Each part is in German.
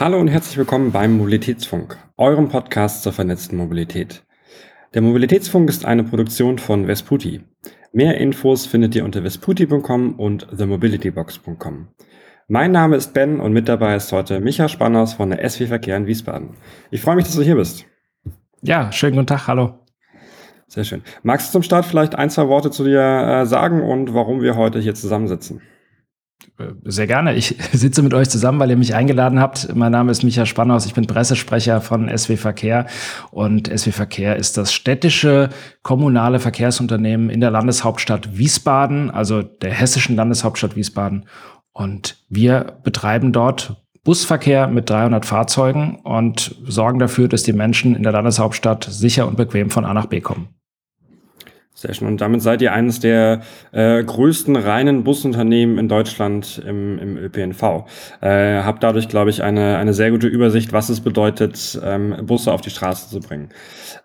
Hallo und herzlich willkommen beim Mobilitätsfunk, eurem Podcast zur vernetzten Mobilität. Der Mobilitätsfunk ist eine Produktion von Vesputi. Mehr Infos findet ihr unter vesputi.com und themobilitybox.com. Mein Name ist Ben und mit dabei ist heute Micha Spanners von der SW Verkehr in Wiesbaden. Ich freue mich, dass du hier bist. Ja, schönen guten Tag, hallo. Sehr schön. Magst du zum Start vielleicht ein, zwei Worte zu dir äh, sagen und warum wir heute hier zusammensitzen? Sehr gerne. Ich sitze mit euch zusammen, weil ihr mich eingeladen habt. Mein Name ist Micha Spannhaus. Ich bin Pressesprecher von SW Verkehr. Und SW Verkehr ist das städtische kommunale Verkehrsunternehmen in der Landeshauptstadt Wiesbaden, also der hessischen Landeshauptstadt Wiesbaden. Und wir betreiben dort Busverkehr mit 300 Fahrzeugen und sorgen dafür, dass die Menschen in der Landeshauptstadt sicher und bequem von A nach B kommen. Sehr schön. Und damit seid ihr eines der äh, größten reinen Busunternehmen in Deutschland im, im ÖPNV. Äh, habt dadurch, glaube ich, eine, eine sehr gute Übersicht, was es bedeutet, ähm, Busse auf die Straße zu bringen.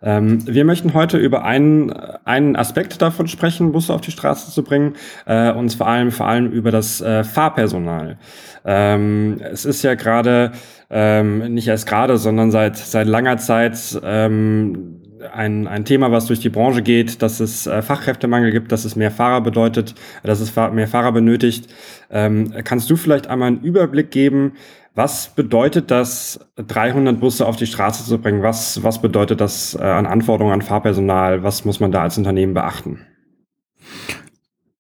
Ähm, wir möchten heute über einen, einen Aspekt davon sprechen, Busse auf die Straße zu bringen, äh, und vor allem, vor allem über das äh, Fahrpersonal. Ähm, es ist ja gerade, ähm, nicht erst gerade, sondern seit, seit langer Zeit ähm, ein, ein Thema, was durch die Branche geht, dass es äh, Fachkräftemangel gibt, dass es mehr Fahrer bedeutet, dass es mehr Fahrer benötigt. Ähm, kannst du vielleicht einmal einen Überblick geben, was bedeutet das, 300 Busse auf die Straße zu bringen? Was, was bedeutet das äh, an Anforderungen an Fahrpersonal? Was muss man da als Unternehmen beachten?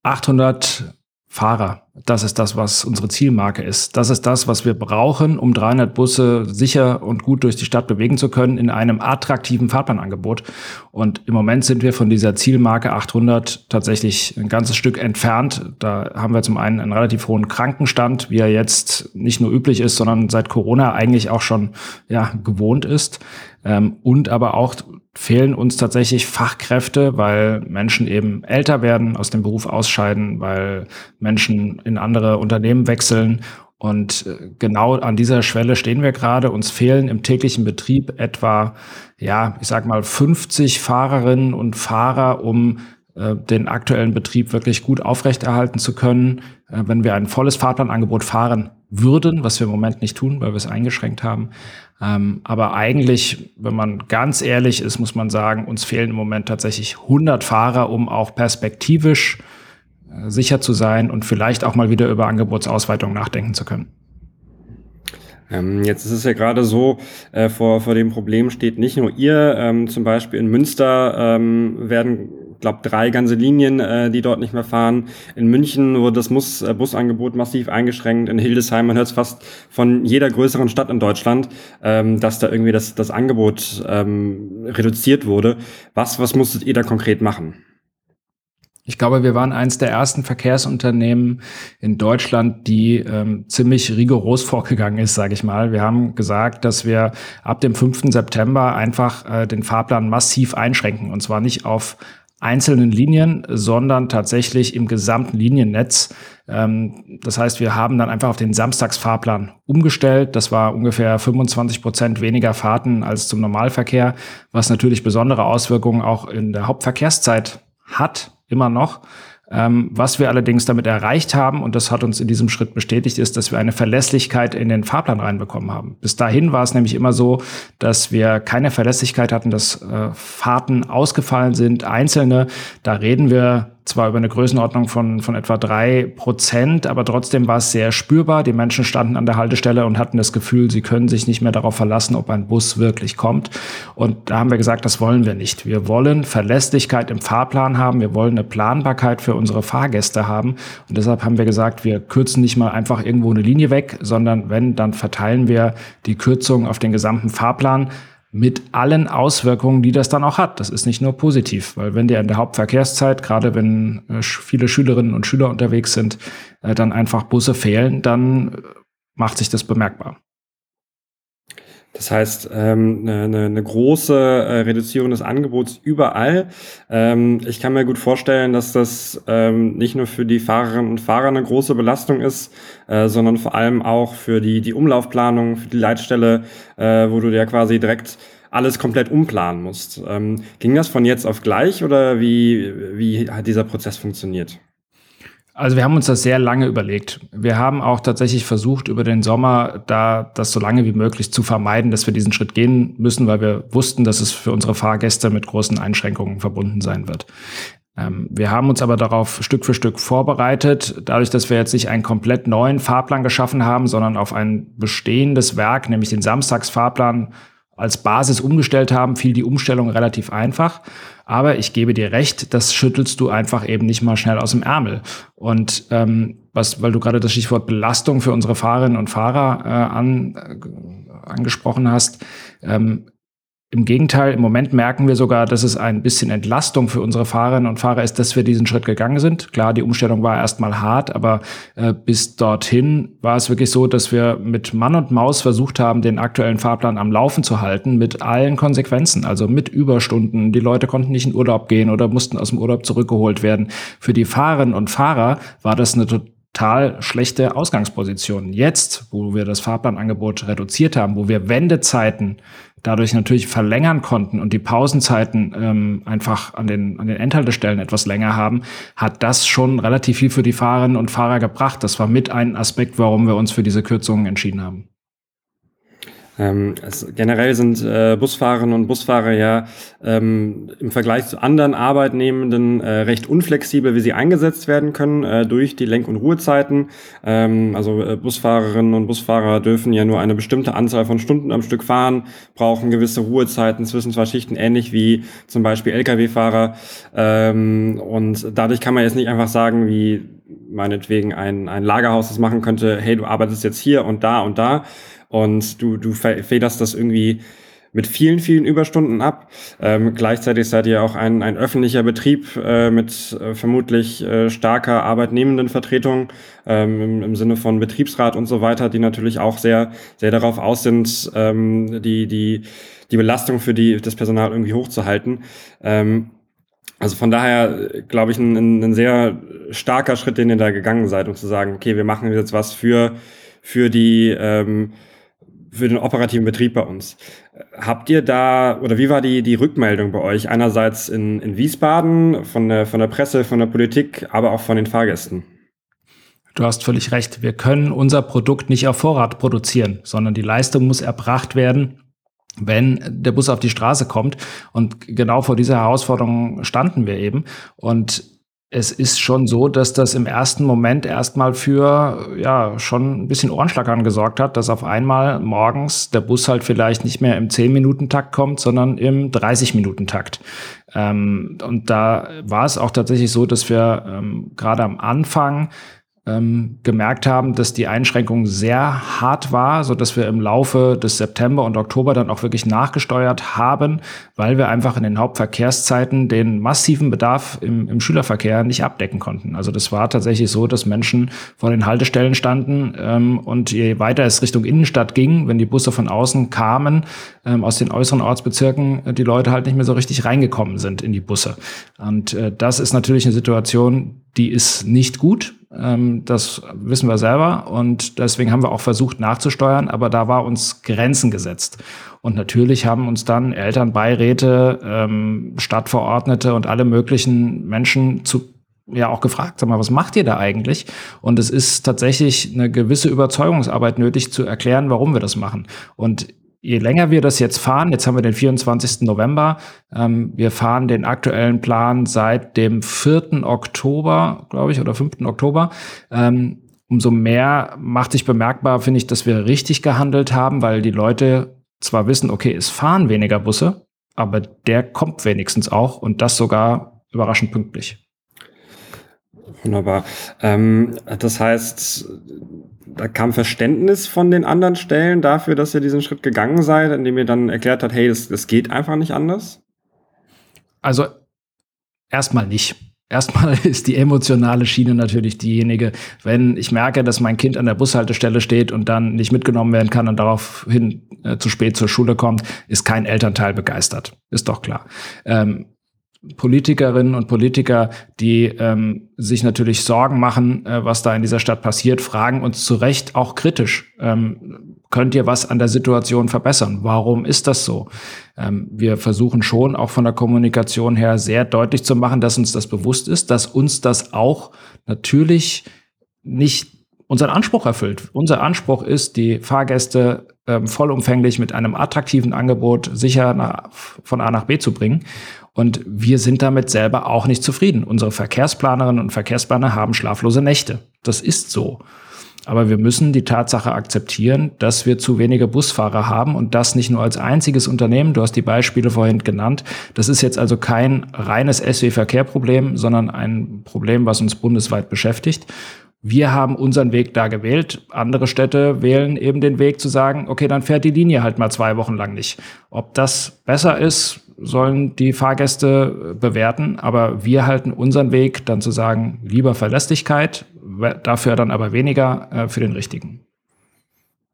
800 Fahrer. Das ist das, was unsere Zielmarke ist. Das ist das, was wir brauchen, um 300 Busse sicher und gut durch die Stadt bewegen zu können in einem attraktiven Fahrplanangebot. Und im Moment sind wir von dieser Zielmarke 800 tatsächlich ein ganzes Stück entfernt. Da haben wir zum einen einen relativ hohen Krankenstand, wie er jetzt nicht nur üblich ist, sondern seit Corona eigentlich auch schon ja, gewohnt ist. Ähm, und aber auch fehlen uns tatsächlich Fachkräfte, weil Menschen eben älter werden, aus dem Beruf ausscheiden, weil Menschen in andere Unternehmen wechseln. Und äh, genau an dieser Schwelle stehen wir gerade. Uns fehlen im täglichen Betrieb etwa, ja, ich sag mal 50 Fahrerinnen und Fahrer, um den aktuellen Betrieb wirklich gut aufrechterhalten zu können. Äh, wenn wir ein volles Fahrplanangebot fahren würden, was wir im Moment nicht tun, weil wir es eingeschränkt haben, ähm, aber eigentlich, wenn man ganz ehrlich ist, muss man sagen, uns fehlen im Moment tatsächlich 100 Fahrer, um auch perspektivisch äh, sicher zu sein und vielleicht auch mal wieder über Angebotsausweitung nachdenken zu können. Ähm, jetzt ist es ja gerade so, äh, vor, vor dem Problem steht nicht nur ihr, ähm, zum Beispiel in Münster ähm, werden glaube drei ganze Linien, äh, die dort nicht mehr fahren. In München wurde das Bus, äh, Busangebot massiv eingeschränkt. In Hildesheim, man hört es fast von jeder größeren Stadt in Deutschland, ähm, dass da irgendwie das, das Angebot ähm, reduziert wurde. Was, was musstet ihr da konkret machen? Ich glaube, wir waren eines der ersten Verkehrsunternehmen in Deutschland, die ähm, ziemlich rigoros vorgegangen ist, sage ich mal. Wir haben gesagt, dass wir ab dem 5. September einfach äh, den Fahrplan massiv einschränken. Und zwar nicht auf einzelnen Linien, sondern tatsächlich im gesamten Liniennetz. Ähm, das heißt, wir haben dann einfach auf den Samstagsfahrplan umgestellt. Das war ungefähr 25 Prozent weniger Fahrten als zum Normalverkehr, was natürlich besondere Auswirkungen auch in der Hauptverkehrszeit hat, immer noch. Ähm, was wir allerdings damit erreicht haben, und das hat uns in diesem Schritt bestätigt, ist, dass wir eine Verlässlichkeit in den Fahrplan reinbekommen haben. Bis dahin war es nämlich immer so, dass wir keine Verlässlichkeit hatten, dass äh, Fahrten ausgefallen sind, einzelne. Da reden wir zwar über eine Größenordnung von, von etwa drei Prozent, aber trotzdem war es sehr spürbar. Die Menschen standen an der Haltestelle und hatten das Gefühl, sie können sich nicht mehr darauf verlassen, ob ein Bus wirklich kommt. Und da haben wir gesagt, das wollen wir nicht. Wir wollen Verlässlichkeit im Fahrplan haben. Wir wollen eine Planbarkeit für unsere Fahrgäste haben. Und deshalb haben wir gesagt, wir kürzen nicht mal einfach irgendwo eine Linie weg, sondern wenn, dann verteilen wir die Kürzung auf den gesamten Fahrplan mit allen Auswirkungen, die das dann auch hat. Das ist nicht nur positiv, weil wenn dir in der Hauptverkehrszeit, gerade wenn äh, viele Schülerinnen und Schüler unterwegs sind, äh, dann einfach Busse fehlen, dann äh, macht sich das bemerkbar. Das heißt, ähm, eine, eine große äh, Reduzierung des Angebots überall. Ähm, ich kann mir gut vorstellen, dass das ähm, nicht nur für die Fahrerinnen und Fahrer eine große Belastung ist, äh, sondern vor allem auch für die, die Umlaufplanung, für die Leitstelle, äh, wo du ja quasi direkt alles komplett umplanen musst. Ähm, ging das von jetzt auf gleich oder wie, wie hat dieser Prozess funktioniert? Also wir haben uns das sehr lange überlegt. Wir haben auch tatsächlich versucht, über den Sommer da das so lange wie möglich zu vermeiden, dass wir diesen Schritt gehen müssen, weil wir wussten, dass es für unsere Fahrgäste mit großen Einschränkungen verbunden sein wird. Ähm, wir haben uns aber darauf Stück für Stück vorbereitet, dadurch, dass wir jetzt nicht einen komplett neuen Fahrplan geschaffen haben, sondern auf ein bestehendes Werk, nämlich den Samstagsfahrplan als Basis umgestellt haben, fiel die Umstellung relativ einfach. Aber ich gebe dir recht, das schüttelst du einfach eben nicht mal schnell aus dem Ärmel. Und ähm, was, weil du gerade das Stichwort Belastung für unsere Fahrerinnen und Fahrer äh, an, äh, angesprochen hast, ähm, im Gegenteil, im Moment merken wir sogar, dass es ein bisschen Entlastung für unsere Fahrerinnen und Fahrer ist, dass wir diesen Schritt gegangen sind. Klar, die Umstellung war erstmal hart, aber äh, bis dorthin war es wirklich so, dass wir mit Mann und Maus versucht haben, den aktuellen Fahrplan am Laufen zu halten, mit allen Konsequenzen, also mit Überstunden. Die Leute konnten nicht in Urlaub gehen oder mussten aus dem Urlaub zurückgeholt werden. Für die Fahrerinnen und Fahrer war das eine total schlechte Ausgangsposition. Jetzt, wo wir das Fahrplanangebot reduziert haben, wo wir Wendezeiten dadurch natürlich verlängern konnten und die Pausenzeiten ähm, einfach an den, an den Endhaltestellen etwas länger haben, hat das schon relativ viel für die Fahrerinnen und Fahrer gebracht. Das war mit ein Aspekt, warum wir uns für diese Kürzungen entschieden haben. Ähm, es, generell sind äh, Busfahrerinnen und Busfahrer ja ähm, im Vergleich zu anderen Arbeitnehmenden äh, recht unflexibel, wie sie eingesetzt werden können äh, durch die Lenk- und Ruhezeiten. Ähm, also äh, Busfahrerinnen und Busfahrer dürfen ja nur eine bestimmte Anzahl von Stunden am Stück fahren, brauchen gewisse Ruhezeiten zwischen zwei Schichten, ähnlich wie zum Beispiel Lkw-Fahrer. Ähm, und dadurch kann man jetzt nicht einfach sagen, wie meinetwegen ein, ein Lagerhaus das machen könnte, hey, du arbeitest jetzt hier und da und da und du, du federst das irgendwie mit vielen, vielen Überstunden ab. Ähm, gleichzeitig seid ihr auch ein, ein öffentlicher Betrieb äh, mit äh, vermutlich äh, starker Arbeitnehmendenvertretung ähm, im, im Sinne von Betriebsrat und so weiter, die natürlich auch sehr, sehr darauf aus sind, ähm, die, die, die Belastung für die, das Personal irgendwie hochzuhalten. Ähm, also von daher, glaube ich, ein, ein sehr starker Schritt, den ihr da gegangen seid, um zu sagen, okay, wir machen jetzt was für, für die ähm, für den operativen Betrieb bei uns. Habt ihr da, oder wie war die, die Rückmeldung bei euch? Einerseits in, in Wiesbaden, von der, von der Presse, von der Politik, aber auch von den Fahrgästen? Du hast völlig recht. Wir können unser Produkt nicht auf Vorrat produzieren, sondern die Leistung muss erbracht werden, wenn der Bus auf die Straße kommt. Und genau vor dieser Herausforderung standen wir eben. Und es ist schon so, dass das im ersten Moment erstmal für ja schon ein bisschen Ohrenschlackern gesorgt hat, dass auf einmal morgens der Bus halt vielleicht nicht mehr im 10-Minuten-Takt kommt, sondern im 30-Minuten-Takt. Ähm, und da war es auch tatsächlich so, dass wir ähm, gerade am Anfang ähm, gemerkt haben, dass die Einschränkung sehr hart war, so dass wir im Laufe des September und Oktober dann auch wirklich nachgesteuert haben, weil wir einfach in den Hauptverkehrszeiten den massiven Bedarf im, im Schülerverkehr nicht abdecken konnten. Also das war tatsächlich so, dass Menschen vor den Haltestellen standen ähm, und je weiter es Richtung Innenstadt ging, wenn die Busse von außen kamen, ähm, aus den äußeren Ortsbezirken, äh, die Leute halt nicht mehr so richtig reingekommen sind in die Busse. Und äh, das ist natürlich eine Situation, die ist nicht gut. Ähm, das wissen wir selber und deswegen haben wir auch versucht nachzusteuern, aber da war uns Grenzen gesetzt. Und natürlich haben uns dann Elternbeiräte, ähm, Stadtverordnete und alle möglichen Menschen zu ja auch gefragt, sag mal, was macht ihr da eigentlich? Und es ist tatsächlich eine gewisse Überzeugungsarbeit nötig zu erklären, warum wir das machen. Und je länger wir das jetzt fahren, jetzt haben wir den 24. November, ähm, wir fahren den aktuellen Plan seit dem 4. Oktober, glaube ich, oder 5. Oktober. Ähm, umso mehr macht sich bemerkbar, finde ich, dass wir richtig gehandelt haben, weil die Leute zwar wissen, okay, es fahren weniger Busse, aber der kommt wenigstens auch und das sogar überraschend pünktlich. Wunderbar. Ähm, das heißt, da kam Verständnis von den anderen Stellen dafür, dass ihr diesen Schritt gegangen seid, indem ihr dann erklärt habt, hey, das, das geht einfach nicht anders? Also erstmal nicht. Erstmal ist die emotionale Schiene natürlich diejenige, wenn ich merke, dass mein Kind an der Bushaltestelle steht und dann nicht mitgenommen werden kann und daraufhin äh, zu spät zur Schule kommt, ist kein Elternteil begeistert. Ist doch klar. Ähm, Politikerinnen und Politiker, die ähm, sich natürlich Sorgen machen, äh, was da in dieser Stadt passiert, fragen uns zu Recht auch kritisch. Ähm, könnt ihr was an der Situation verbessern? Warum ist das so? Ähm, wir versuchen schon auch von der Kommunikation her sehr deutlich zu machen, dass uns das bewusst ist, dass uns das auch natürlich nicht unseren Anspruch erfüllt. Unser Anspruch ist, die Fahrgäste ähm, vollumfänglich mit einem attraktiven Angebot sicher nach, von A nach B zu bringen. Und wir sind damit selber auch nicht zufrieden. Unsere Verkehrsplanerinnen und Verkehrsplaner haben schlaflose Nächte. Das ist so. Aber wir müssen die Tatsache akzeptieren, dass wir zu wenige Busfahrer haben und das nicht nur als einziges Unternehmen. Du hast die Beispiele vorhin genannt. Das ist jetzt also kein reines SW-Verkehr-Problem, sondern ein Problem, was uns bundesweit beschäftigt. Wir haben unseren Weg da gewählt. Andere Städte wählen eben den Weg zu sagen, okay, dann fährt die Linie halt mal zwei Wochen lang nicht. Ob das besser ist, sollen die Fahrgäste bewerten. Aber wir halten unseren Weg dann zu sagen, lieber Verlässlichkeit, dafür dann aber weniger äh, für den richtigen.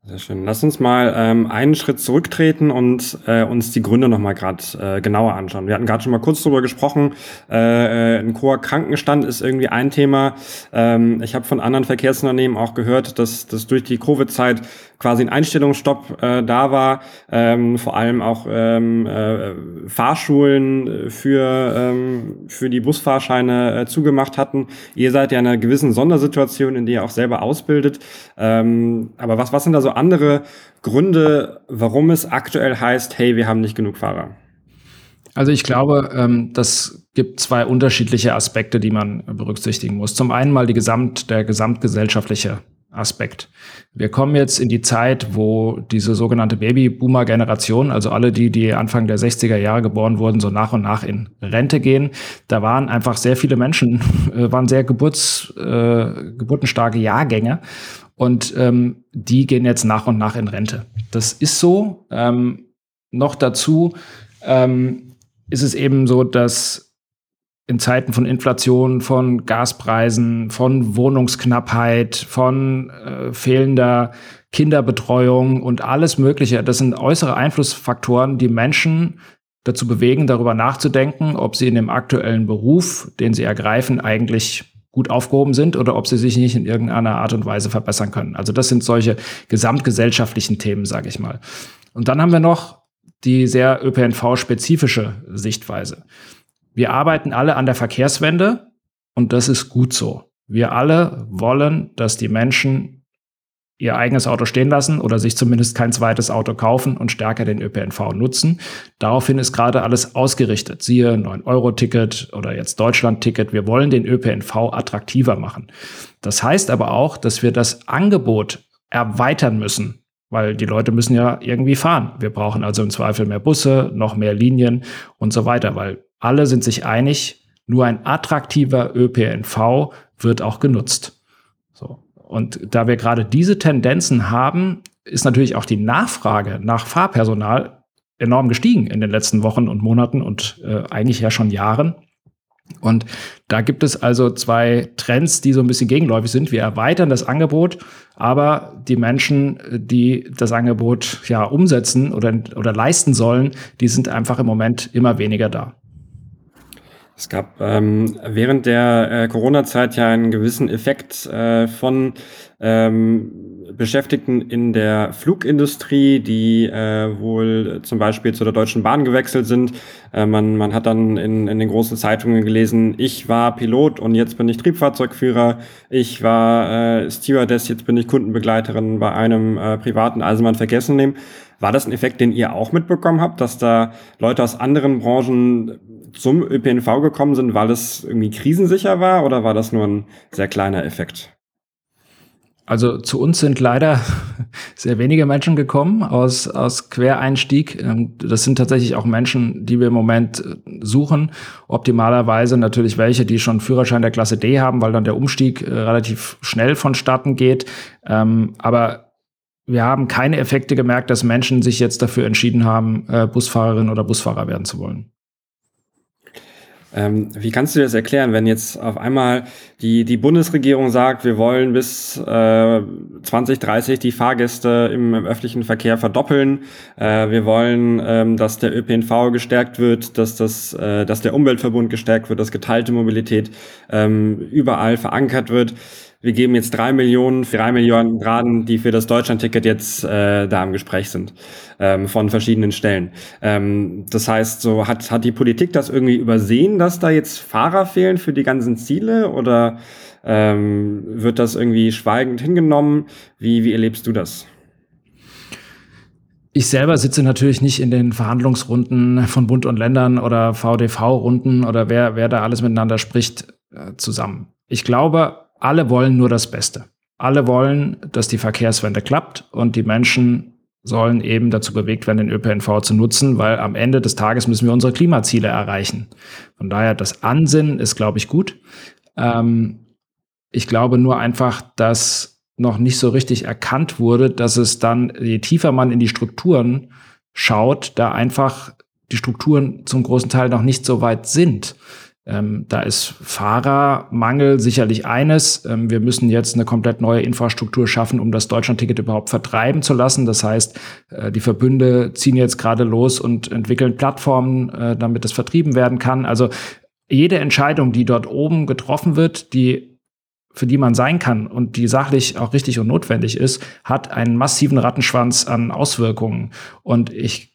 Sehr schön. Lass uns mal ähm, einen Schritt zurücktreten und äh, uns die Gründe nochmal gerade äh, genauer anschauen. Wir hatten gerade schon mal kurz drüber gesprochen. Äh, äh, ein hoher Krankenstand ist irgendwie ein Thema. Ähm, ich habe von anderen Verkehrsunternehmen auch gehört, dass, dass durch die Covid-Zeit quasi ein Einstellungsstopp äh, da war. Ähm, vor allem auch ähm, äh, Fahrschulen für, ähm, für die Busfahrscheine äh, zugemacht hatten. Ihr seid ja in einer gewissen Sondersituation, in der ihr auch selber ausbildet. Ähm, aber was, was sind da so andere Gründe, warum es aktuell heißt, hey, wir haben nicht genug Fahrer? Also ich glaube, ähm, das gibt zwei unterschiedliche Aspekte, die man berücksichtigen muss. Zum einen mal die Gesamt, der gesamtgesellschaftliche Aspekt. Wir kommen jetzt in die Zeit, wo diese sogenannte Babyboomer-Generation, also alle die, die Anfang der 60er Jahre geboren wurden, so nach und nach in Rente gehen. Da waren einfach sehr viele Menschen, äh, waren sehr geburts, äh, geburtenstarke Jahrgänge. Und ähm, die gehen jetzt nach und nach in Rente. Das ist so. Ähm, noch dazu ähm, ist es eben so, dass in Zeiten von Inflation, von Gaspreisen, von Wohnungsknappheit, von äh, fehlender Kinderbetreuung und alles Mögliche, das sind äußere Einflussfaktoren, die Menschen dazu bewegen, darüber nachzudenken, ob sie in dem aktuellen Beruf, den sie ergreifen, eigentlich gut aufgehoben sind oder ob sie sich nicht in irgendeiner Art und Weise verbessern können. Also das sind solche gesamtgesellschaftlichen Themen, sage ich mal. Und dann haben wir noch die sehr ÖPNV-spezifische Sichtweise. Wir arbeiten alle an der Verkehrswende und das ist gut so. Wir alle wollen, dass die Menschen ihr eigenes Auto stehen lassen oder sich zumindest kein zweites Auto kaufen und stärker den ÖPNV nutzen. Daraufhin ist gerade alles ausgerichtet. Siehe 9-Euro-Ticket oder jetzt Deutschland-Ticket. Wir wollen den ÖPNV attraktiver machen. Das heißt aber auch, dass wir das Angebot erweitern müssen, weil die Leute müssen ja irgendwie fahren. Wir brauchen also im Zweifel mehr Busse, noch mehr Linien und so weiter, weil alle sind sich einig, nur ein attraktiver ÖPNV wird auch genutzt. Und da wir gerade diese Tendenzen haben, ist natürlich auch die Nachfrage nach Fahrpersonal enorm gestiegen in den letzten Wochen und Monaten und äh, eigentlich ja schon Jahren. Und da gibt es also zwei Trends, die so ein bisschen gegenläufig sind. Wir erweitern das Angebot, aber die Menschen, die das Angebot ja umsetzen oder, oder leisten sollen, die sind einfach im Moment immer weniger da. Es gab ähm, während der äh, Corona-Zeit ja einen gewissen Effekt äh, von ähm, Beschäftigten in der Flugindustrie, die äh, wohl zum Beispiel zu der Deutschen Bahn gewechselt sind. Äh, man, man hat dann in, in den großen Zeitungen gelesen, ich war Pilot und jetzt bin ich Triebfahrzeugführer, ich war äh, Stewardess, jetzt bin ich Kundenbegleiterin bei einem äh, privaten Eisenbahnverkehrsunternehmen. War das ein Effekt, den ihr auch mitbekommen habt, dass da Leute aus anderen Branchen zum ÖPNV gekommen sind, weil es irgendwie krisensicher war oder war das nur ein sehr kleiner Effekt? Also zu uns sind leider sehr wenige Menschen gekommen aus, aus Quereinstieg. Ähm, das sind tatsächlich auch Menschen, die wir im Moment äh, suchen. Optimalerweise natürlich welche, die schon Führerschein der Klasse D haben, weil dann der Umstieg äh, relativ schnell vonstatten geht. Ähm, aber wir haben keine Effekte gemerkt, dass Menschen sich jetzt dafür entschieden haben, äh, Busfahrerin oder Busfahrer werden zu wollen. Ähm, wie kannst du dir das erklären, wenn jetzt auf einmal die, die Bundesregierung sagt, wir wollen bis äh, 2030 die Fahrgäste im, im öffentlichen Verkehr verdoppeln, äh, wir wollen, ähm, dass der ÖPNV gestärkt wird, dass, das, äh, dass der Umweltverbund gestärkt wird, dass geteilte Mobilität ähm, überall verankert wird wir geben jetzt drei Millionen, drei Millionen Graden, die für das Deutschlandticket jetzt äh, da im Gespräch sind, ähm, von verschiedenen Stellen. Ähm, das heißt, so hat, hat die Politik das irgendwie übersehen, dass da jetzt Fahrer fehlen für die ganzen Ziele oder ähm, wird das irgendwie schweigend hingenommen? Wie, wie erlebst du das? Ich selber sitze natürlich nicht in den Verhandlungsrunden von Bund und Ländern oder VDV-Runden oder wer, wer da alles miteinander spricht, äh, zusammen. Ich glaube, alle wollen nur das Beste. Alle wollen, dass die Verkehrswende klappt und die Menschen sollen eben dazu bewegt werden, den ÖPNV zu nutzen, weil am Ende des Tages müssen wir unsere Klimaziele erreichen. Von daher, das Ansinnen ist, glaube ich, gut. Ähm, ich glaube nur einfach, dass noch nicht so richtig erkannt wurde, dass es dann, je tiefer man in die Strukturen schaut, da einfach die Strukturen zum großen Teil noch nicht so weit sind. Ähm, da ist Fahrermangel sicherlich eines. Ähm, wir müssen jetzt eine komplett neue Infrastruktur schaffen, um das Deutschlandticket überhaupt vertreiben zu lassen. Das heißt, äh, die Verbünde ziehen jetzt gerade los und entwickeln Plattformen, äh, damit das vertrieben werden kann. Also jede Entscheidung, die dort oben getroffen wird, die für die man sein kann und die sachlich auch richtig und notwendig ist, hat einen massiven Rattenschwanz an Auswirkungen. Und ich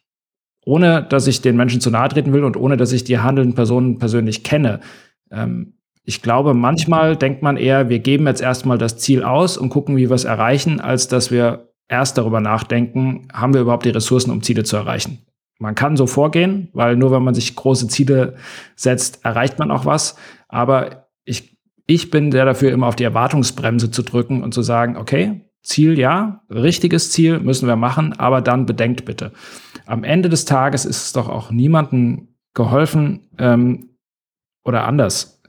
ohne dass ich den Menschen zu nahe treten will und ohne dass ich die handelnden Personen persönlich kenne. Ähm, ich glaube, manchmal denkt man eher, wir geben jetzt erstmal das Ziel aus und gucken, wie wir es erreichen, als dass wir erst darüber nachdenken, haben wir überhaupt die Ressourcen, um Ziele zu erreichen. Man kann so vorgehen, weil nur wenn man sich große Ziele setzt, erreicht man auch was. Aber ich, ich bin sehr dafür, immer auf die Erwartungsbremse zu drücken und zu sagen, okay, Ziel ja, richtiges Ziel müssen wir machen, aber dann bedenkt bitte am Ende des Tages ist es doch auch niemandem geholfen ähm, oder anders.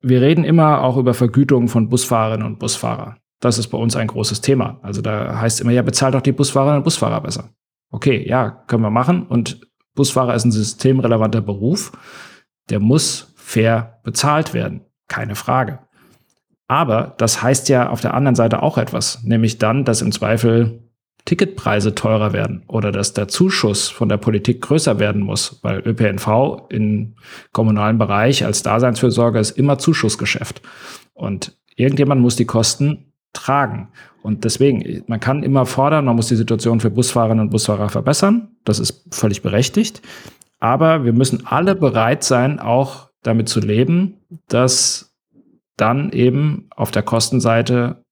Wir reden immer auch über Vergütung von Busfahrerinnen und Busfahrer. Das ist bei uns ein großes Thema. Also da heißt immer, ja, bezahlt doch die Busfahrerinnen und Busfahrer besser. Okay, ja, können wir machen. Und Busfahrer ist ein systemrelevanter Beruf. Der muss fair bezahlt werden. Keine Frage. Aber das heißt ja auf der anderen Seite auch etwas, nämlich dann, dass im Zweifel Ticketpreise teurer werden oder dass der Zuschuss von der Politik größer werden muss, weil ÖPNV im kommunalen Bereich als Daseinsfürsorge ist immer Zuschussgeschäft. Und irgendjemand muss die Kosten tragen. Und deswegen, man kann immer fordern, man muss die Situation für Busfahrerinnen und Busfahrer verbessern. Das ist völlig berechtigt. Aber wir müssen alle bereit sein, auch damit zu leben, dass dann eben auf der Kostenseite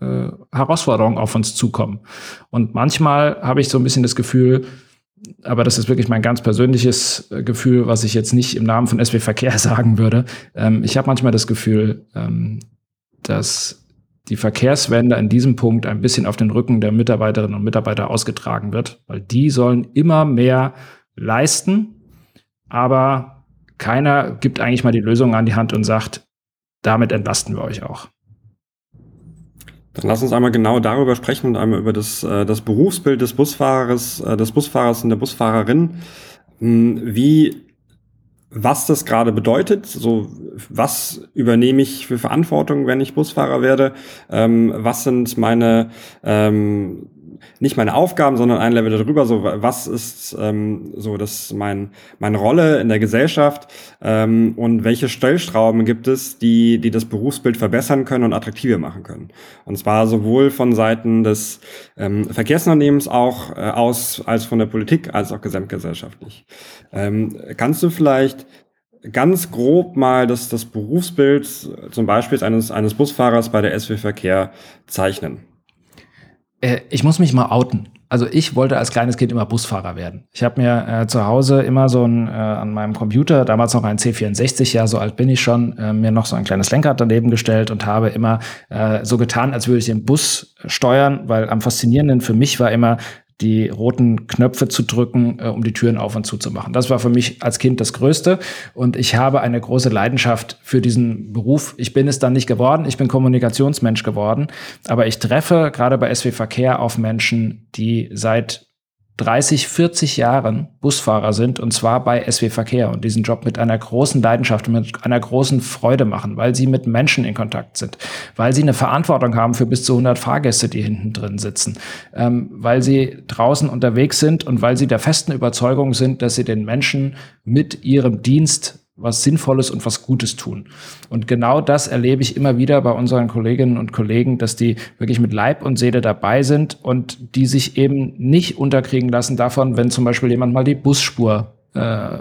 äh, Herausforderungen auf uns zukommen. Und manchmal habe ich so ein bisschen das Gefühl, aber das ist wirklich mein ganz persönliches äh, Gefühl, was ich jetzt nicht im Namen von SW Verkehr sagen würde. Ähm, ich habe manchmal das Gefühl, ähm, dass die Verkehrswende an diesem Punkt ein bisschen auf den Rücken der Mitarbeiterinnen und Mitarbeiter ausgetragen wird, weil die sollen immer mehr leisten, aber keiner gibt eigentlich mal die Lösung an die Hand und sagt, damit entlasten wir euch auch. Dann lass uns einmal genau darüber sprechen und einmal über das, äh, das Berufsbild des Busfahrers, äh, des Busfahrers und der Busfahrerin. Hm, wie, was das gerade bedeutet, so was übernehme ich für Verantwortung, wenn ich Busfahrer werde? Ähm, was sind meine ähm, nicht meine Aufgaben, sondern ein Level darüber, so was ist ähm, so das mein meine Rolle in der Gesellschaft ähm, und welche Stellstrauben gibt es, die die das Berufsbild verbessern können und attraktiver machen können. Und zwar sowohl von Seiten des ähm, Verkehrsunternehmens auch äh, aus als von der Politik als auch gesamtgesellschaftlich. Ähm, kannst du vielleicht ganz grob mal das, das Berufsbild zum Beispiel eines, eines Busfahrers bei der SW Verkehr zeichnen? Äh, ich muss mich mal outen. Also ich wollte als kleines Kind immer Busfahrer werden. Ich habe mir äh, zu Hause immer so ein, äh, an meinem Computer, damals noch ein C64, ja, so alt bin ich schon, äh, mir noch so ein kleines Lenkrad daneben gestellt und habe immer äh, so getan, als würde ich den Bus steuern, weil am faszinierenden für mich war immer, die roten Knöpfe zu drücken, äh, um die Türen auf und zu zu machen. Das war für mich als Kind das Größte. Und ich habe eine große Leidenschaft für diesen Beruf. Ich bin es dann nicht geworden. Ich bin Kommunikationsmensch geworden. Aber ich treffe gerade bei SW Verkehr auf Menschen, die seit 30, 40 Jahren Busfahrer sind und zwar bei SW Verkehr und diesen Job mit einer großen Leidenschaft und mit einer großen Freude machen, weil sie mit Menschen in Kontakt sind, weil sie eine Verantwortung haben für bis zu 100 Fahrgäste, die hinten drin sitzen, ähm, weil sie draußen unterwegs sind und weil sie der festen Überzeugung sind, dass sie den Menschen mit ihrem Dienst was Sinnvolles und was Gutes tun. Und genau das erlebe ich immer wieder bei unseren Kolleginnen und Kollegen, dass die wirklich mit Leib und Seele dabei sind und die sich eben nicht unterkriegen lassen davon, wenn zum Beispiel jemand mal die Busspur äh,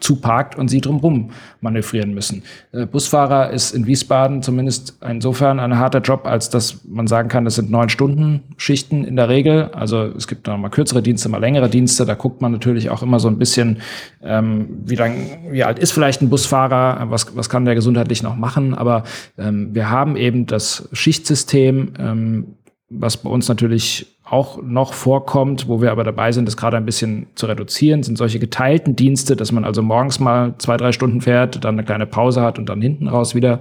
zuparkt und sie drumherum manövrieren müssen. Äh, Busfahrer ist in Wiesbaden zumindest insofern ein harter Job, als dass man sagen kann, das sind neun Stunden Schichten in der Regel. Also es gibt noch mal kürzere Dienste, mal längere Dienste. Da guckt man natürlich auch immer so ein bisschen, ähm, wie lang, wie alt ist vielleicht ein Busfahrer, was, was kann der gesundheitlich noch machen. Aber ähm, wir haben eben das Schichtsystem, ähm, was bei uns natürlich auch noch vorkommt, wo wir aber dabei sind, das gerade ein bisschen zu reduzieren, sind solche geteilten Dienste, dass man also morgens mal zwei, drei Stunden fährt, dann eine kleine Pause hat und dann hinten raus wieder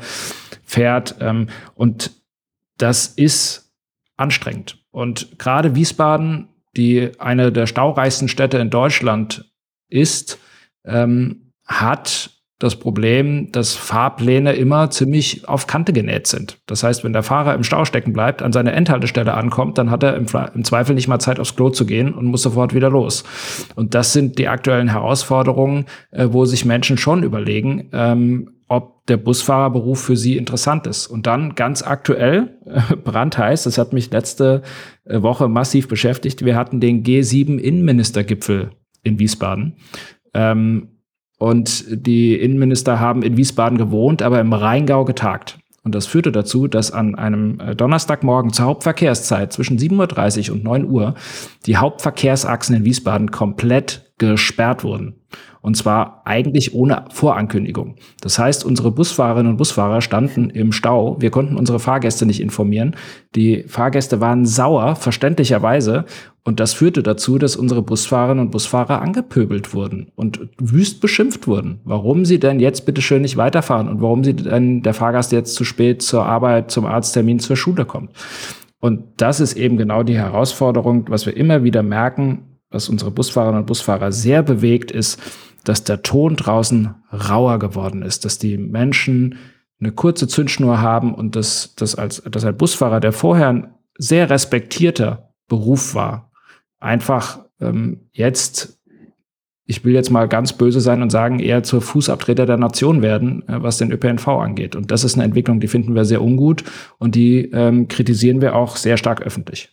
fährt. Ähm, und das ist anstrengend. Und gerade Wiesbaden, die eine der staureichsten Städte in Deutschland ist, ähm, hat das Problem, dass Fahrpläne immer ziemlich auf Kante genäht sind. Das heißt, wenn der Fahrer im Stau stecken bleibt, an seine Endhaltestelle ankommt, dann hat er im, im, Zweifel nicht mal Zeit aufs Klo zu gehen und muss sofort wieder los. Und das sind die aktuellen Herausforderungen, äh, wo sich Menschen schon überlegen, ähm, ob der Busfahrerberuf für sie interessant ist. Und dann ganz aktuell, äh, brandheiß, das hat mich letzte äh, Woche massiv beschäftigt, wir hatten den G7 Innenministergipfel in Wiesbaden. Ähm, und die Innenminister haben in Wiesbaden gewohnt, aber im Rheingau getagt. Und das führte dazu, dass an einem äh, Donnerstagmorgen zur Hauptverkehrszeit zwischen 7.30 Uhr und 9 Uhr die Hauptverkehrsachsen in Wiesbaden komplett gesperrt wurden. Und zwar eigentlich ohne Vorankündigung. Das heißt, unsere Busfahrerinnen und Busfahrer standen im Stau. Wir konnten unsere Fahrgäste nicht informieren. Die Fahrgäste waren sauer, verständlicherweise. Und das führte dazu, dass unsere Busfahrerinnen und Busfahrer angepöbelt wurden und wüst beschimpft wurden. Warum sie denn jetzt bitte schön nicht weiterfahren und warum sie denn der Fahrgast jetzt zu spät zur Arbeit, zum Arzttermin, zur Schule kommt. Und das ist eben genau die Herausforderung, was wir immer wieder merken, was unsere Busfahrerinnen und Busfahrer sehr bewegt, ist, dass der Ton draußen rauer geworden ist, dass die Menschen eine kurze Zündschnur haben und dass, dass, als, dass ein Busfahrer, der vorher ein sehr respektierter Beruf war, einfach ähm, jetzt, ich will jetzt mal ganz böse sein und sagen, eher zur Fußabtreter der Nation werden, äh, was den ÖPNV angeht. Und das ist eine Entwicklung, die finden wir sehr ungut und die ähm, kritisieren wir auch sehr stark öffentlich.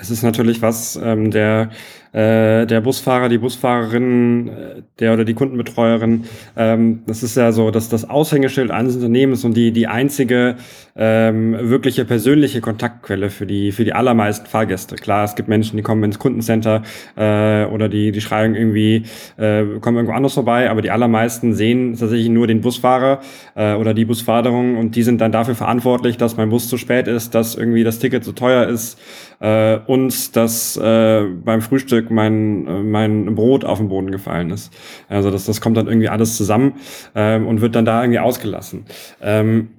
Es ist natürlich was, ähm, der äh, der Busfahrer, die Busfahrerin, äh, der oder die Kundenbetreuerin, ähm, das ist ja so, dass das Aushängeschild eines Unternehmens und die, die einzige ähm, wirkliche persönliche Kontaktquelle für die, für die allermeisten Fahrgäste. Klar, es gibt Menschen, die kommen ins Kundencenter äh, oder die, die schreiben irgendwie, äh, kommen irgendwo anders vorbei, aber die allermeisten sehen tatsächlich nur den Busfahrer äh, oder die Busfahrung und die sind dann dafür verantwortlich, dass mein Bus zu spät ist, dass irgendwie das Ticket zu teuer ist äh, und dass äh, beim Frühstück Stück mein, äh, mein Brot auf den Boden gefallen ist. Also das, das kommt dann irgendwie alles zusammen ähm, und wird dann da irgendwie ausgelassen. Ähm,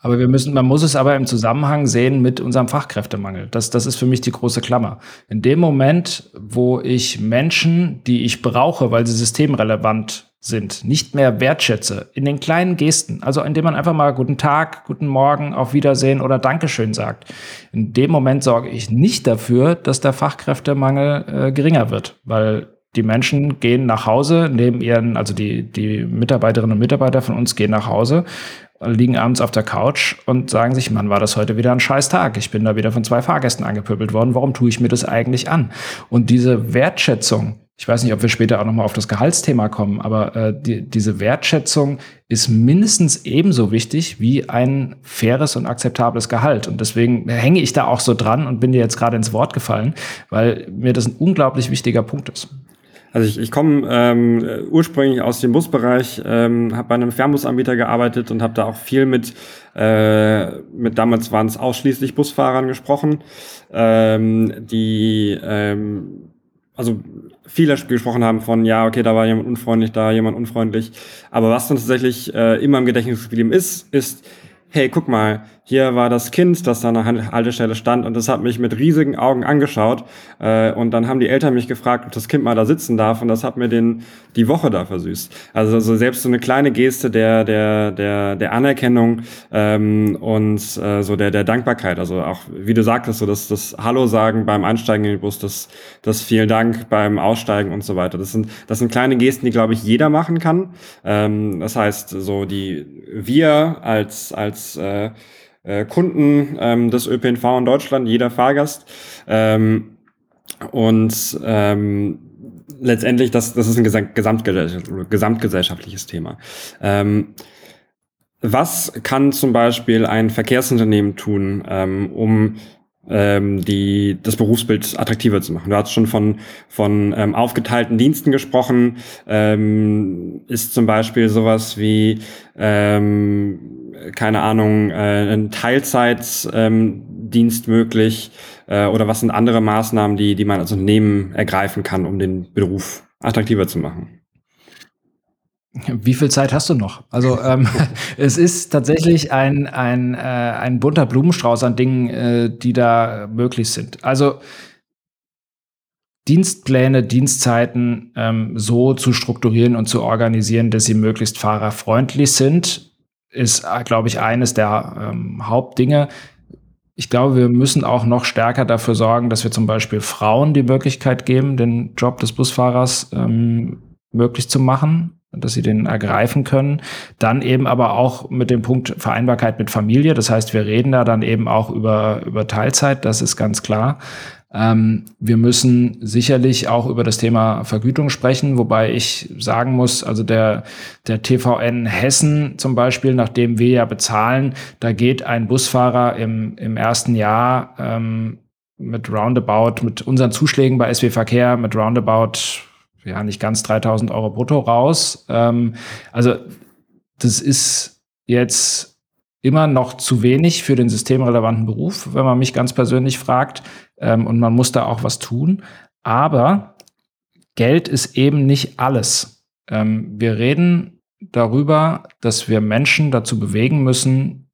aber wir müssen, man muss es aber im Zusammenhang sehen mit unserem Fachkräftemangel. Das, das ist für mich die große Klammer. In dem Moment, wo ich Menschen, die ich brauche, weil sie systemrelevant sind, nicht mehr wertschätze in den kleinen Gesten, also indem man einfach mal guten Tag, guten Morgen, auf Wiedersehen oder Dankeschön sagt. In dem Moment sorge ich nicht dafür, dass der Fachkräftemangel äh, geringer wird, weil die Menschen gehen nach Hause, neben ihren, also die, die Mitarbeiterinnen und Mitarbeiter von uns gehen nach Hause, liegen abends auf der Couch und sagen sich, Mann, war das heute wieder ein scheiß Tag. Ich bin da wieder von zwei Fahrgästen angepöbelt worden. Warum tue ich mir das eigentlich an? Und diese Wertschätzung, ich weiß nicht, ob wir später auch nochmal auf das Gehaltsthema kommen, aber äh, die, diese Wertschätzung ist mindestens ebenso wichtig wie ein faires und akzeptables Gehalt. Und deswegen hänge ich da auch so dran und bin dir jetzt gerade ins Wort gefallen, weil mir das ein unglaublich wichtiger Punkt ist. Also ich, ich komme ähm, ursprünglich aus dem Busbereich, ähm, habe bei einem Fernbusanbieter gearbeitet und habe da auch viel mit, äh, mit damals waren es ausschließlich Busfahrern gesprochen, ähm, die ähm, also viele gesprochen haben von, ja, okay, da war jemand unfreundlich, da jemand unfreundlich. Aber was dann tatsächlich äh, immer im Gedächtnis geblieben ist, ist, hey, guck mal, hier war das Kind, das da an der Haltestelle stand und das hat mich mit riesigen Augen angeschaut. Äh, und dann haben die Eltern mich gefragt, ob das Kind mal da sitzen darf und das hat mir den, die Woche da versüßt. Also so selbst so eine kleine Geste der, der, der, der Anerkennung ähm, und äh, so der, der Dankbarkeit. Also auch, wie du sagtest, so das, das Hallo sagen beim Einsteigen in den Bus, das, das vielen Dank beim Aussteigen und so weiter. Das sind, das sind kleine Gesten, die, glaube ich, jeder machen kann. Ähm, das heißt, so die wir als, als äh, äh, Kunden ähm, des ÖPNV in Deutschland, jeder Fahrgast. Ähm, und ähm, letztendlich, das, das ist ein gesamtgesellschaftliches Thema. Ähm, was kann zum Beispiel ein Verkehrsunternehmen tun, ähm, um ähm, die, das Berufsbild attraktiver zu machen. Du hast schon von, von ähm, aufgeteilten Diensten gesprochen. Ähm, ist zum Beispiel sowas wie, ähm, keine Ahnung, äh, ein Teilzeitdienst ähm, möglich? Äh, oder was sind andere Maßnahmen, die, die man als Unternehmen ergreifen kann, um den Beruf attraktiver zu machen? Wie viel Zeit hast du noch? Also ähm, es ist tatsächlich ein, ein, äh, ein bunter Blumenstrauß an Dingen, äh, die da möglich sind. Also Dienstpläne, Dienstzeiten ähm, so zu strukturieren und zu organisieren, dass sie möglichst fahrerfreundlich sind, ist, äh, glaube ich, eines der ähm, Hauptdinge. Ich glaube, wir müssen auch noch stärker dafür sorgen, dass wir zum Beispiel Frauen die Möglichkeit geben, den Job des Busfahrers ähm, möglich zu machen dass sie den ergreifen können. Dann eben aber auch mit dem Punkt Vereinbarkeit mit Familie. Das heißt, wir reden da dann eben auch über, über Teilzeit, das ist ganz klar. Ähm, wir müssen sicherlich auch über das Thema Vergütung sprechen, wobei ich sagen muss, also der, der TVN Hessen zum Beispiel, nachdem wir ja bezahlen, da geht ein Busfahrer im, im ersten Jahr ähm, mit Roundabout, mit unseren Zuschlägen bei SW Verkehr, mit Roundabout ja nicht ganz 3000 Euro brutto raus. Ähm, also das ist jetzt immer noch zu wenig für den systemrelevanten Beruf, wenn man mich ganz persönlich fragt. Ähm, und man muss da auch was tun. Aber Geld ist eben nicht alles. Ähm, wir reden darüber, dass wir Menschen dazu bewegen müssen,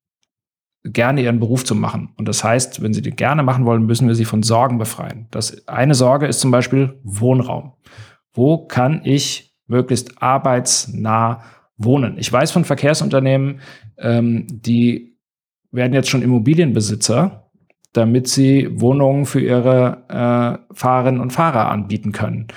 gerne ihren Beruf zu machen. Und das heißt, wenn sie den gerne machen wollen, müssen wir sie von Sorgen befreien. Das eine Sorge ist zum Beispiel Wohnraum. Wo kann ich möglichst arbeitsnah wohnen? Ich weiß von Verkehrsunternehmen, ähm, die werden jetzt schon Immobilienbesitzer, damit sie Wohnungen für ihre äh, Fahrerinnen und Fahrer anbieten können.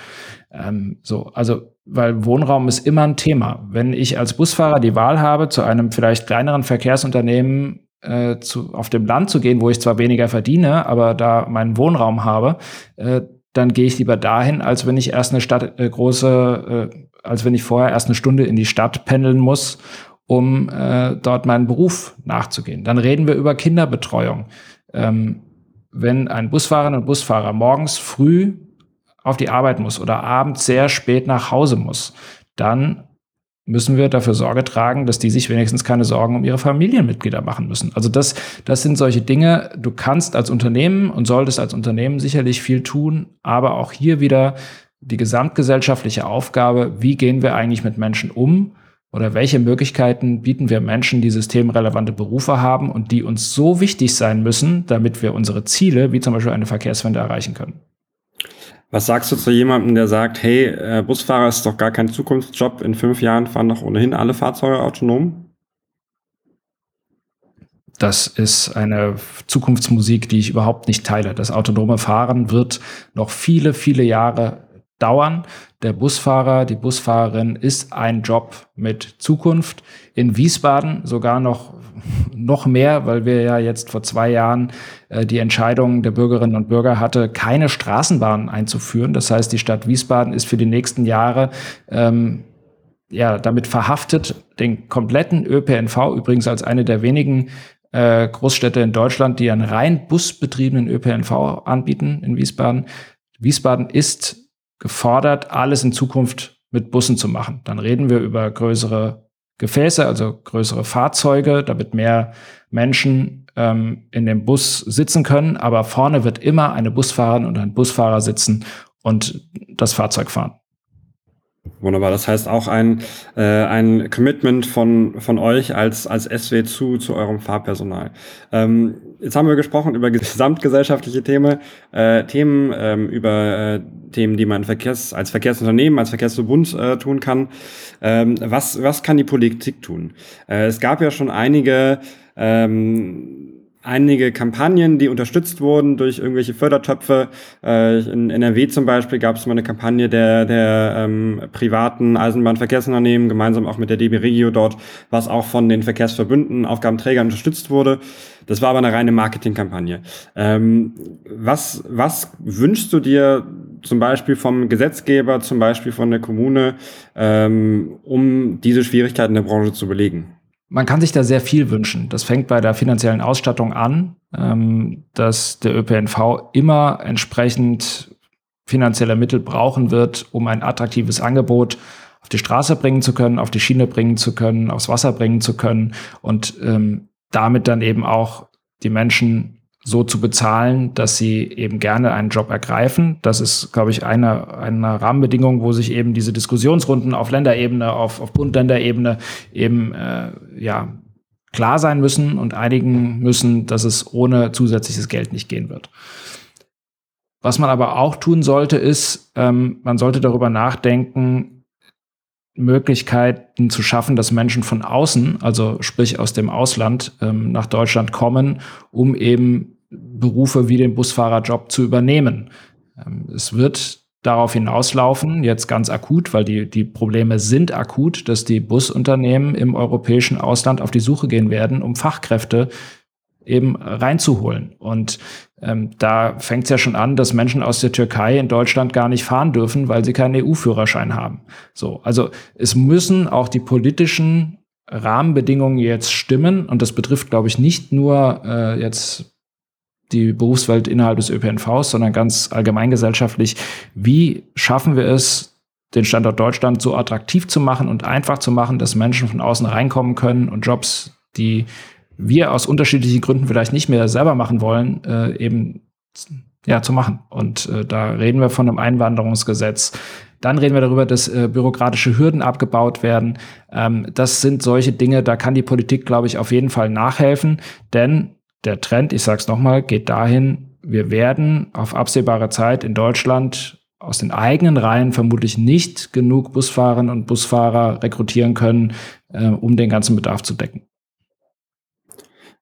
Ähm, so, also weil Wohnraum ist immer ein Thema. Wenn ich als Busfahrer die Wahl habe, zu einem vielleicht kleineren Verkehrsunternehmen äh, zu, auf dem Land zu gehen, wo ich zwar weniger verdiene, aber da meinen Wohnraum habe, äh, dann gehe ich lieber dahin, als wenn ich erst eine Stadt äh, große, äh, als wenn ich vorher erst eine Stunde in die Stadt pendeln muss, um äh, dort meinen Beruf nachzugehen. Dann reden wir über Kinderbetreuung. Ähm, wenn ein Busfahrer und Busfahrer morgens früh auf die Arbeit muss oder abends sehr spät nach Hause muss, dann müssen wir dafür Sorge tragen, dass die sich wenigstens keine Sorgen um ihre Familienmitglieder machen müssen. Also das, das sind solche Dinge, du kannst als Unternehmen und solltest als Unternehmen sicherlich viel tun, aber auch hier wieder die gesamtgesellschaftliche Aufgabe, wie gehen wir eigentlich mit Menschen um oder welche Möglichkeiten bieten wir Menschen, die systemrelevante Berufe haben und die uns so wichtig sein müssen, damit wir unsere Ziele, wie zum Beispiel eine Verkehrswende, erreichen können. Was sagst du zu jemandem, der sagt, hey, äh, Busfahrer ist doch gar kein Zukunftsjob, in fünf Jahren fahren doch ohnehin alle Fahrzeuge autonom? Das ist eine Zukunftsmusik, die ich überhaupt nicht teile. Das autonome Fahren wird noch viele, viele Jahre dauern. Der Busfahrer, die Busfahrerin ist ein Job mit Zukunft. In Wiesbaden sogar noch noch mehr, weil wir ja jetzt vor zwei Jahren äh, die Entscheidung der Bürgerinnen und Bürger hatte, keine Straßenbahnen einzuführen. Das heißt, die Stadt Wiesbaden ist für die nächsten Jahre ähm, ja damit verhaftet, den kompletten ÖPNV übrigens als eine der wenigen äh, Großstädte in Deutschland, die einen rein busbetriebenen ÖPNV anbieten in Wiesbaden. Wiesbaden ist gefordert, alles in Zukunft mit Bussen zu machen. Dann reden wir über größere Gefäße, also größere Fahrzeuge, damit mehr Menschen ähm, in dem Bus sitzen können. Aber vorne wird immer eine Busfahrerin und ein Busfahrer sitzen und das Fahrzeug fahren. Wunderbar. Das heißt auch ein, äh, ein Commitment von, von euch als, als SW zu, zu eurem Fahrpersonal. Ähm, jetzt haben wir gesprochen über gesamtgesellschaftliche Themen, äh, Themen ähm, über äh, Themen, die man Verkehrs, als Verkehrsunternehmen, als Verkehrsverbund äh, tun kann. Ähm, was, was kann die Politik tun? Äh, es gab ja schon einige ähm, einige Kampagnen, die unterstützt wurden durch irgendwelche Fördertöpfe. Äh, in NRW zum Beispiel gab es mal eine Kampagne der, der ähm, privaten Eisenbahnverkehrsunternehmen, gemeinsam auch mit der DB Regio dort, was auch von den Verkehrsverbünden, Aufgabenträgern unterstützt wurde. Das war aber eine reine Marketingkampagne. Ähm, was, was wünschst du dir zum Beispiel vom Gesetzgeber, zum Beispiel von der Kommune, ähm, um diese Schwierigkeiten der Branche zu belegen? Man kann sich da sehr viel wünschen. Das fängt bei der finanziellen Ausstattung an, ähm, dass der ÖPNV immer entsprechend finanzielle Mittel brauchen wird, um ein attraktives Angebot auf die Straße bringen zu können, auf die Schiene bringen zu können, aufs Wasser bringen zu können und ähm, damit dann eben auch die Menschen so zu bezahlen, dass sie eben gerne einen Job ergreifen. Das ist, glaube ich, eine, eine Rahmenbedingung, wo sich eben diese Diskussionsrunden auf Länderebene, auf, auf Bund-Länderebene eben äh, ja, klar sein müssen und einigen müssen, dass es ohne zusätzliches Geld nicht gehen wird. Was man aber auch tun sollte, ist, ähm, man sollte darüber nachdenken, Möglichkeiten zu schaffen, dass Menschen von außen, also sprich aus dem Ausland, ähm, nach Deutschland kommen, um eben Berufe wie den Busfahrerjob zu übernehmen. Ähm, es wird darauf hinauslaufen, jetzt ganz akut, weil die, die Probleme sind akut, dass die Busunternehmen im europäischen Ausland auf die Suche gehen werden, um Fachkräfte eben reinzuholen. Und ähm, da fängt es ja schon an, dass Menschen aus der Türkei in Deutschland gar nicht fahren dürfen, weil sie keinen EU-Führerschein haben. So, also es müssen auch die politischen Rahmenbedingungen jetzt stimmen und das betrifft, glaube ich, nicht nur äh, jetzt die Berufswelt innerhalb des ÖPNVs, sondern ganz allgemeingesellschaftlich. Wie schaffen wir es, den Standort Deutschland so attraktiv zu machen und einfach zu machen, dass Menschen von außen reinkommen können und Jobs, die wir aus unterschiedlichen Gründen vielleicht nicht mehr selber machen wollen, äh, eben ja zu machen. Und äh, da reden wir von einem Einwanderungsgesetz. Dann reden wir darüber, dass äh, bürokratische Hürden abgebaut werden. Ähm, das sind solche Dinge, da kann die Politik, glaube ich, auf jeden Fall nachhelfen, denn der Trend, ich sage es nochmal, geht dahin, wir werden auf absehbare Zeit in Deutschland aus den eigenen Reihen vermutlich nicht genug Busfahrerinnen und Busfahrer rekrutieren können, äh, um den ganzen Bedarf zu decken.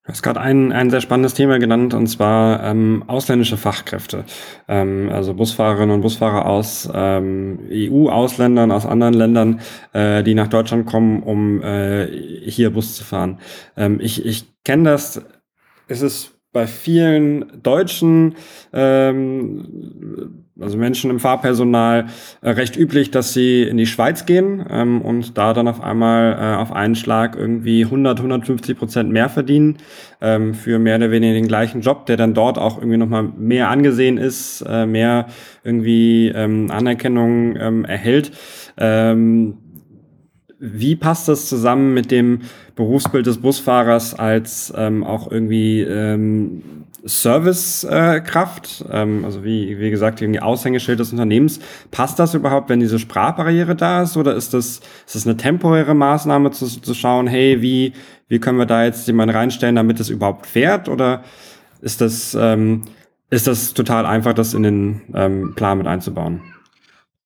Du hast gerade ein, ein sehr spannendes Thema genannt, und zwar ähm, ausländische Fachkräfte. Ähm, also Busfahrerinnen und Busfahrer aus ähm, EU-Ausländern, aus anderen Ländern, äh, die nach Deutschland kommen, um äh, hier Bus zu fahren. Ähm, ich ich kenne das, es ist bei vielen Deutschen ähm, also Menschen im Fahrpersonal, äh, recht üblich, dass sie in die Schweiz gehen ähm, und da dann auf einmal äh, auf einen Schlag irgendwie 100, 150 Prozent mehr verdienen ähm, für mehr oder weniger den gleichen Job, der dann dort auch irgendwie nochmal mehr angesehen ist, äh, mehr irgendwie ähm, Anerkennung ähm, erhält. Ähm, wie passt das zusammen mit dem Berufsbild des Busfahrers als ähm, auch irgendwie ähm, Servicekraft, äh, ähm, also wie, wie gesagt, irgendwie Aushängeschild des Unternehmens. Passt das überhaupt, wenn diese Sprachbarriere da ist? Oder ist das, ist das eine temporäre Maßnahme zu, zu schauen, hey, wie, wie können wir da jetzt jemanden reinstellen, damit es überhaupt fährt? Oder ist das, ähm, ist das total einfach, das in den ähm, Plan mit einzubauen?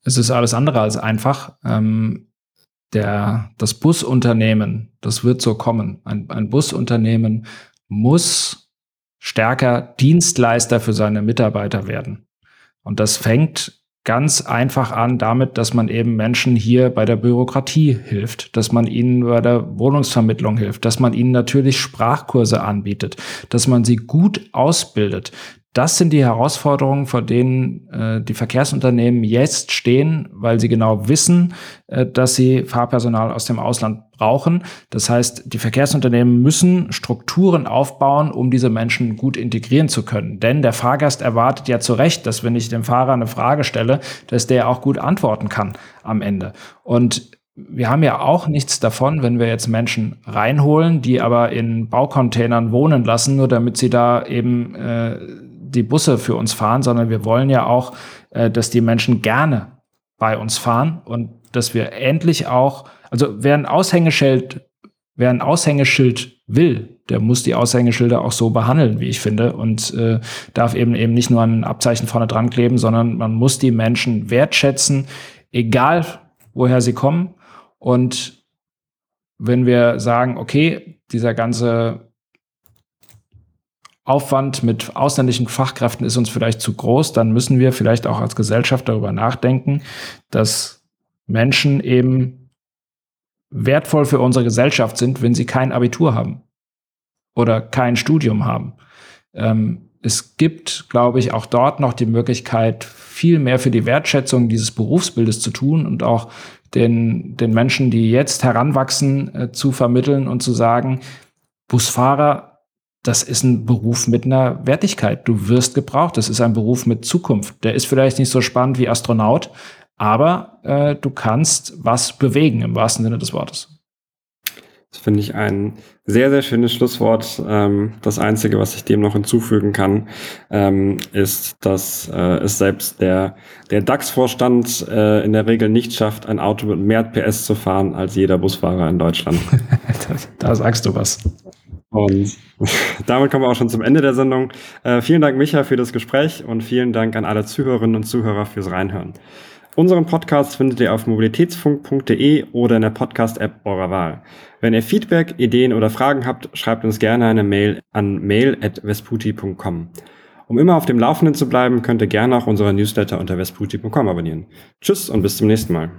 Es ist alles andere als einfach. Ähm, der, das Busunternehmen, das wird so kommen. Ein, ein Busunternehmen muss stärker Dienstleister für seine Mitarbeiter werden. Und das fängt ganz einfach an damit, dass man eben Menschen hier bei der Bürokratie hilft, dass man ihnen bei der Wohnungsvermittlung hilft, dass man ihnen natürlich Sprachkurse anbietet, dass man sie gut ausbildet, das sind die Herausforderungen, vor denen äh, die Verkehrsunternehmen jetzt stehen, weil sie genau wissen, äh, dass sie Fahrpersonal aus dem Ausland brauchen. Das heißt, die Verkehrsunternehmen müssen Strukturen aufbauen, um diese Menschen gut integrieren zu können. Denn der Fahrgast erwartet ja zu Recht, dass wenn ich dem Fahrer eine Frage stelle, dass der auch gut antworten kann am Ende. Und wir haben ja auch nichts davon, wenn wir jetzt Menschen reinholen, die aber in Baucontainern wohnen lassen, nur damit sie da eben äh, die Busse für uns fahren, sondern wir wollen ja auch, äh, dass die Menschen gerne bei uns fahren und dass wir endlich auch, also wer ein Aushängeschild, wer ein Aushängeschild will, der muss die Aushängeschilder auch so behandeln, wie ich finde, und äh, darf eben eben nicht nur ein Abzeichen vorne dran kleben, sondern man muss die Menschen wertschätzen, egal woher sie kommen. Und wenn wir sagen, okay, dieser ganze Aufwand mit ausländischen Fachkräften ist uns vielleicht zu groß, dann müssen wir vielleicht auch als Gesellschaft darüber nachdenken, dass Menschen eben wertvoll für unsere Gesellschaft sind, wenn sie kein Abitur haben oder kein Studium haben. Ähm, es gibt, glaube ich, auch dort noch die Möglichkeit, viel mehr für die Wertschätzung dieses Berufsbildes zu tun und auch den, den Menschen, die jetzt heranwachsen, äh, zu vermitteln und zu sagen, Busfahrer, das ist ein Beruf mit einer Wertigkeit. Du wirst gebraucht. Das ist ein Beruf mit Zukunft. Der ist vielleicht nicht so spannend wie Astronaut, aber äh, du kannst was bewegen im wahrsten Sinne des Wortes. Das finde ich ein sehr, sehr schönes Schlusswort. Ähm, das Einzige, was ich dem noch hinzufügen kann, ähm, ist, dass äh, es selbst der, der DAX-Vorstand äh, in der Regel nicht schafft, ein Auto mit mehr PS zu fahren als jeder Busfahrer in Deutschland. da sagst du was. Und damit kommen wir auch schon zum Ende der Sendung. Äh, vielen Dank, Micha, für das Gespräch und vielen Dank an alle Zuhörerinnen und Zuhörer fürs Reinhören. Unseren Podcast findet ihr auf mobilitätsfunk.de oder in der Podcast-App eurer Wahl. Wenn ihr Feedback, Ideen oder Fragen habt, schreibt uns gerne eine Mail an mail.vesputi.com. Um immer auf dem Laufenden zu bleiben, könnt ihr gerne auch unsere Newsletter unter vesputi.com abonnieren. Tschüss und bis zum nächsten Mal.